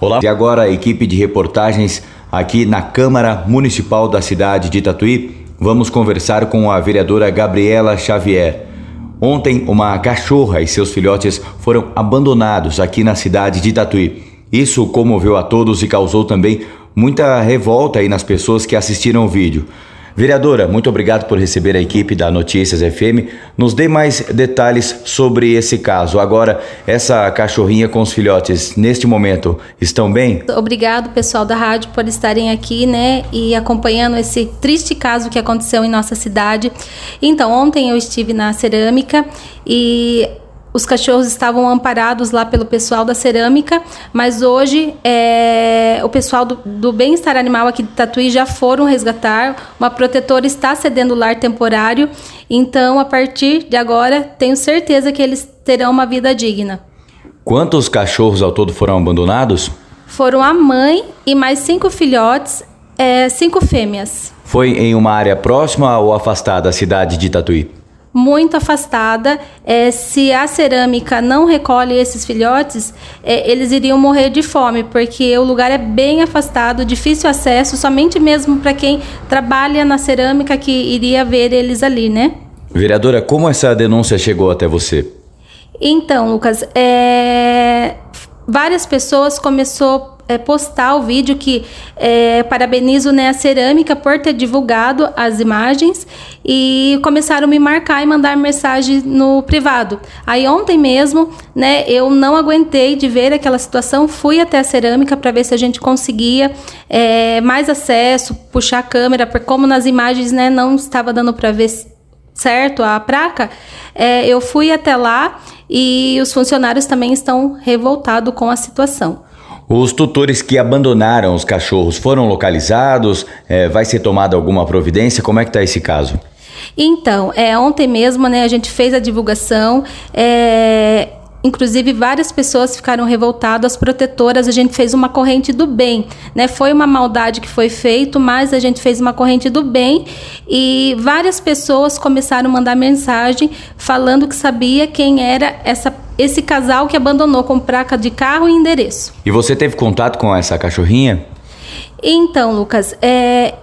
Olá, e agora a equipe de reportagens aqui na Câmara Municipal da cidade de Tatuí. Vamos conversar com a vereadora Gabriela Xavier. Ontem, uma cachorra e seus filhotes foram abandonados aqui na cidade de Tatuí. Isso comoveu a todos e causou também muita revolta aí nas pessoas que assistiram o vídeo. Vereadora, muito obrigado por receber a equipe da Notícias FM. Nos dê mais detalhes sobre esse caso. Agora, essa cachorrinha com os filhotes, neste momento, estão bem? Obrigado, pessoal da rádio, por estarem aqui, né, e acompanhando esse triste caso que aconteceu em nossa cidade. Então, ontem eu estive na cerâmica e os cachorros estavam amparados lá pelo pessoal da cerâmica, mas hoje é, o pessoal do, do bem-estar animal aqui de Tatuí já foram resgatar. Uma protetora está cedendo lar temporário, então a partir de agora tenho certeza que eles terão uma vida digna. Quantos cachorros ao todo foram abandonados? Foram a mãe e mais cinco filhotes, é, cinco fêmeas. Foi em uma área próxima ou afastada da cidade de Tatuí? Muito afastada. É, se a cerâmica não recolhe esses filhotes, é, eles iriam morrer de fome, porque o lugar é bem afastado, difícil acesso, somente mesmo para quem trabalha na cerâmica que iria ver eles ali, né? Vereadora, como essa denúncia chegou até você? Então, Lucas, é... várias pessoas começou é, postar o vídeo que é, parabenizo né, a Cerâmica por ter divulgado as imagens e começaram a me marcar e mandar mensagem no privado. Aí ontem mesmo, né, eu não aguentei de ver aquela situação, fui até a Cerâmica para ver se a gente conseguia é, mais acesso, puxar a câmera, porque como nas imagens né, não estava dando para ver certo a placa, é, eu fui até lá e os funcionários também estão revoltados com a situação. Os tutores que abandonaram os cachorros foram localizados? É, vai ser tomada alguma providência? Como é que está esse caso? Então, é, ontem mesmo né, a gente fez a divulgação. É, Inclusive, várias pessoas ficaram revoltadas, as protetoras, a gente fez uma corrente do bem, né? Foi uma maldade que foi feito, mas a gente fez uma corrente do bem e várias pessoas começaram a mandar mensagem falando que sabia quem era essa esse casal que abandonou com placa de carro e endereço. E você teve contato com essa cachorrinha? Então, Lucas, é,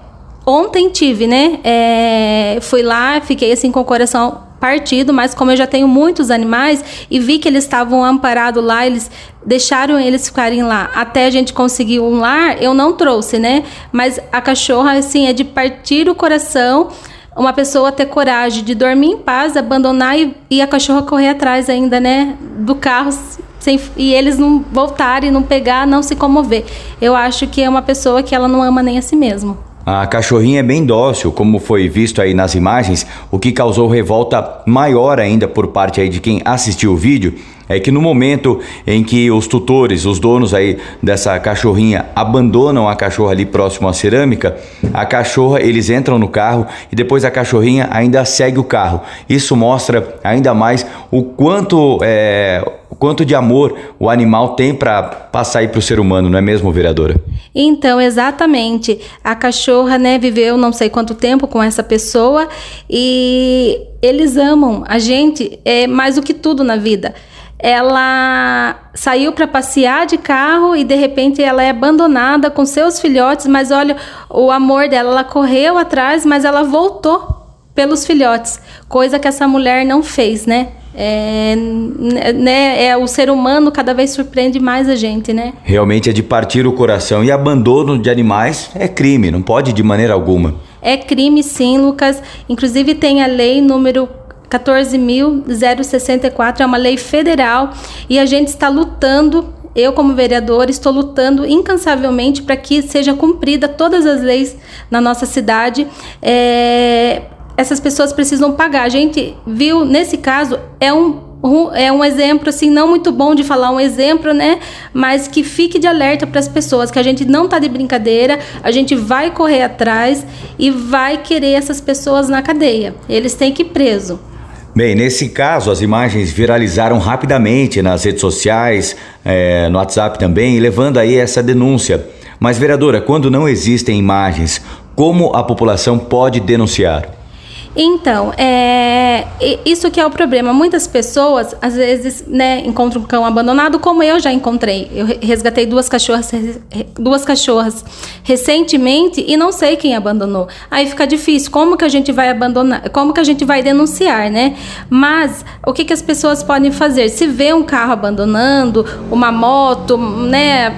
ontem tive, né? É, fui lá, fiquei assim com o coração partido, mas como eu já tenho muitos animais e vi que eles estavam amparados lá, eles deixaram eles ficarem lá até a gente conseguir um lar, eu não trouxe, né? Mas a cachorra, assim, é de partir o coração uma pessoa ter coragem de dormir em paz, abandonar e, e a cachorra correr atrás ainda, né? Do carro sem, e eles não voltarem, não pegar, não se comover. Eu acho que é uma pessoa que ela não ama nem a si mesmo. A cachorrinha é bem dócil, como foi visto aí nas imagens, o que causou revolta maior ainda por parte aí de quem assistiu o vídeo é que no momento em que os tutores, os donos aí dessa cachorrinha abandonam a cachorra ali próximo à cerâmica, a cachorra, eles entram no carro e depois a cachorrinha ainda segue o carro. Isso mostra ainda mais o quanto é, quanto de amor o animal tem para passar aí para o ser humano, não é mesmo, vereadora? Então, exatamente. A cachorra, né, viveu não sei quanto tempo com essa pessoa e eles amam a gente é mais do que tudo na vida ela saiu para passear de carro e de repente ela é abandonada com seus filhotes, mas olha o amor dela, ela correu atrás, mas ela voltou pelos filhotes, coisa que essa mulher não fez, né? É, né, é, o ser humano cada vez surpreende mais a gente, né? Realmente é de partir o coração e abandono de animais é crime, não pode de maneira alguma. É crime sim, Lucas. Inclusive tem a lei número 14.064 é uma lei federal e a gente está lutando. Eu, como vereadora, estou lutando incansavelmente para que seja cumprida todas as leis na nossa cidade. É, essas pessoas precisam pagar. A gente viu, nesse caso, é um é um exemplo assim não muito bom de falar um exemplo, né? Mas que fique de alerta para as pessoas que a gente não tá de brincadeira, a gente vai correr atrás e vai querer essas pessoas na cadeia. Eles têm que ir preso. Bem, nesse caso, as imagens viralizaram rapidamente nas redes sociais, é, no WhatsApp também, levando aí essa denúncia. Mas, vereadora, quando não existem imagens, como a população pode denunciar? Então, é, isso que é o problema. Muitas pessoas, às vezes, né, encontram um cão abandonado, como eu já encontrei. Eu resgatei duas cachorras, duas cachorras recentemente e não sei quem abandonou. Aí fica difícil. Como que a gente vai abandonar? Como que a gente vai denunciar, né? Mas o que, que as pessoas podem fazer? Se vê um carro abandonando, uma moto, né?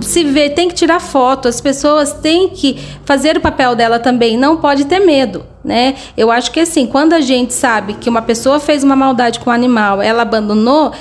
se vê, tem que tirar foto, as pessoas têm que fazer o papel dela também, não pode ter medo, né? Eu acho que assim, quando a gente sabe que uma pessoa fez uma maldade com o animal, ela abandonou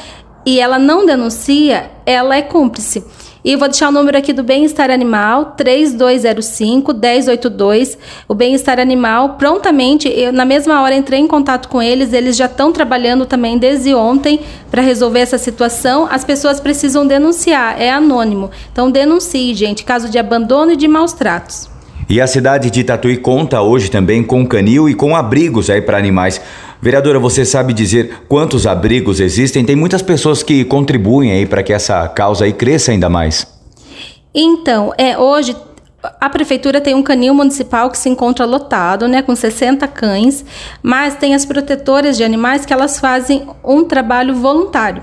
e ela não denuncia, ela é cúmplice. E vou deixar o número aqui do Bem-Estar Animal, 3205-1082. O Bem-Estar Animal, prontamente, eu, na mesma hora entrei em contato com eles, eles já estão trabalhando também desde ontem para resolver essa situação. As pessoas precisam denunciar, é anônimo. Então denuncie, gente, caso de abandono e de maus tratos. E a cidade de Tatuí conta hoje também com canil e com abrigos aí para animais. Vereadora, você sabe dizer quantos abrigos existem? Tem muitas pessoas que contribuem aí para que essa causa aí cresça ainda mais. Então, é hoje a prefeitura tem um canil municipal que se encontra lotado, né, com 60 cães, mas tem as protetoras de animais que elas fazem um trabalho voluntário,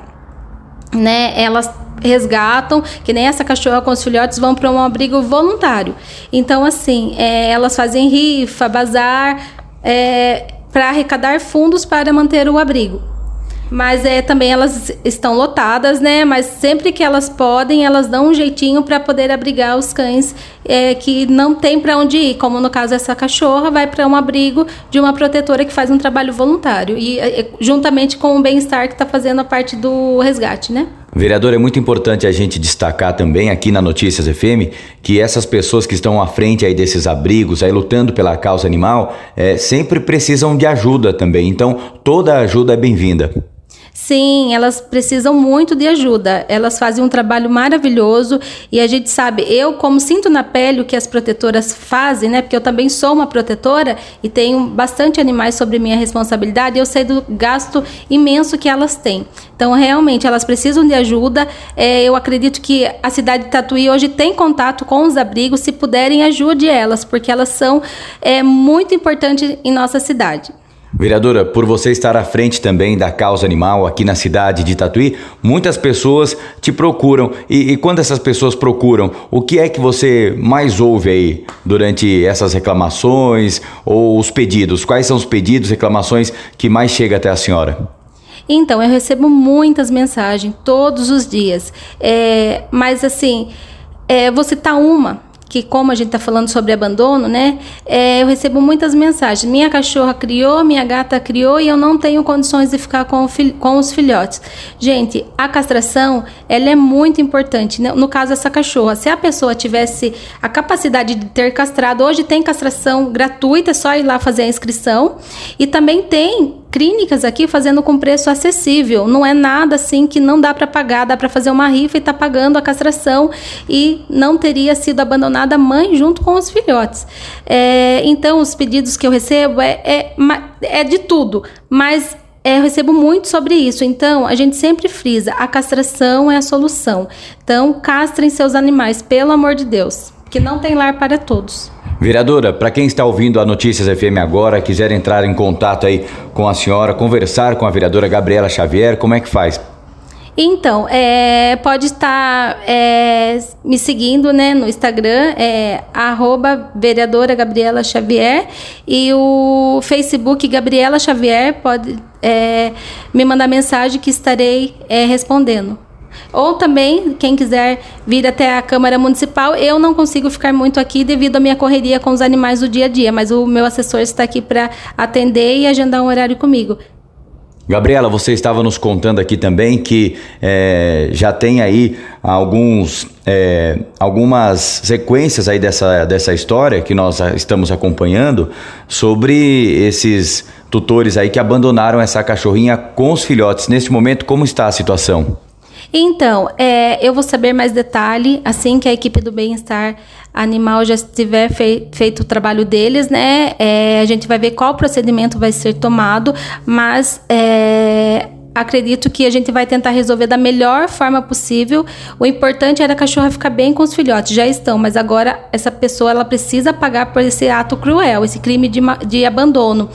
né? Elas resgatam, que nem essa cachorra com os filhotes vão para um abrigo voluntário. Então, assim, é, elas fazem rifa, bazar, é, para arrecadar fundos para manter o abrigo. Mas é, também elas estão lotadas, né? Mas sempre que elas podem, elas dão um jeitinho para poder abrigar os cães é, que não tem para onde ir. Como no caso essa cachorra vai para um abrigo de uma protetora que faz um trabalho voluntário e é, juntamente com o bem-estar que está fazendo a parte do resgate, né? Vereador, é muito importante a gente destacar também aqui na Notícias FM que essas pessoas que estão à frente aí desses abrigos, aí lutando pela causa animal, é, sempre precisam de ajuda também. Então, toda ajuda é bem-vinda. Sim, elas precisam muito de ajuda. Elas fazem um trabalho maravilhoso e a gente sabe, eu como sinto na pele o que as protetoras fazem, né? Porque eu também sou uma protetora e tenho bastante animais sobre minha responsabilidade, eu sei do gasto imenso que elas têm. Então, realmente, elas precisam de ajuda. É, eu acredito que a cidade de Tatuí hoje tem contato com os abrigos. Se puderem, ajude elas, porque elas são é, muito importantes em nossa cidade. Vereadora, por você estar à frente também da causa animal aqui na cidade de Tatuí, muitas pessoas te procuram. E, e, quando essas pessoas procuram, o que é que você mais ouve aí durante essas reclamações ou os pedidos? Quais são os pedidos, reclamações que mais chega até a senhora? Então, eu recebo muitas mensagens todos os dias. É, mas assim, é, citar uma que como a gente está falando sobre abandono, né? É, eu recebo muitas mensagens. Minha cachorra criou, minha gata criou e eu não tenho condições de ficar com, com os filhotes. Gente, a castração ela é muito importante. Né? No caso essa cachorra, se a pessoa tivesse a capacidade de ter castrado, hoje tem castração gratuita, é só ir lá fazer a inscrição e também tem clínicas aqui fazendo com preço acessível. Não é nada assim que não dá para pagar, dá para fazer uma rifa e tá pagando a castração e não teria sido abandonada a mãe junto com os filhotes. É, então, os pedidos que eu recebo é, é, é de tudo, mas é, eu recebo muito sobre isso. Então, a gente sempre frisa: a castração é a solução. Então, castrem seus animais, pelo amor de Deus, que não tem lar para todos. Vereadora, para quem está ouvindo a Notícias FM agora, quiser entrar em contato aí com a senhora, conversar com a vereadora Gabriela Xavier, como é que faz? Então, é, pode estar é, me seguindo né, no Instagram, é, arroba vereadora Gabriela Xavier, e o Facebook Gabriela Xavier, pode é, me mandar mensagem que estarei é, respondendo. Ou também, quem quiser vir até a Câmara Municipal, eu não consigo ficar muito aqui devido à minha correria com os animais do dia a dia, mas o meu assessor está aqui para atender e agendar um horário comigo. Gabriela, você estava nos contando aqui também que é, já tem aí alguns, é, algumas sequências aí dessa, dessa história que nós estamos acompanhando sobre esses tutores aí que abandonaram essa cachorrinha com os filhotes. Neste momento, como está a situação? Então, é, eu vou saber mais detalhe assim que a equipe do bem-estar animal já tiver fei feito o trabalho deles, né? É, a gente vai ver qual procedimento vai ser tomado, mas é, acredito que a gente vai tentar resolver da melhor forma possível. O importante era a cachorra ficar bem com os filhotes, já estão, mas agora essa pessoa ela precisa pagar por esse ato cruel, esse crime de, de abandono.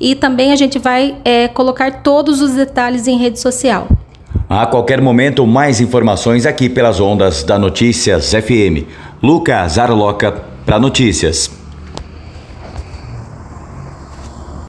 E também a gente vai é, colocar todos os detalhes em rede social. A qualquer momento, mais informações aqui pelas ondas da Notícias FM. Lucas Arloca para Notícias.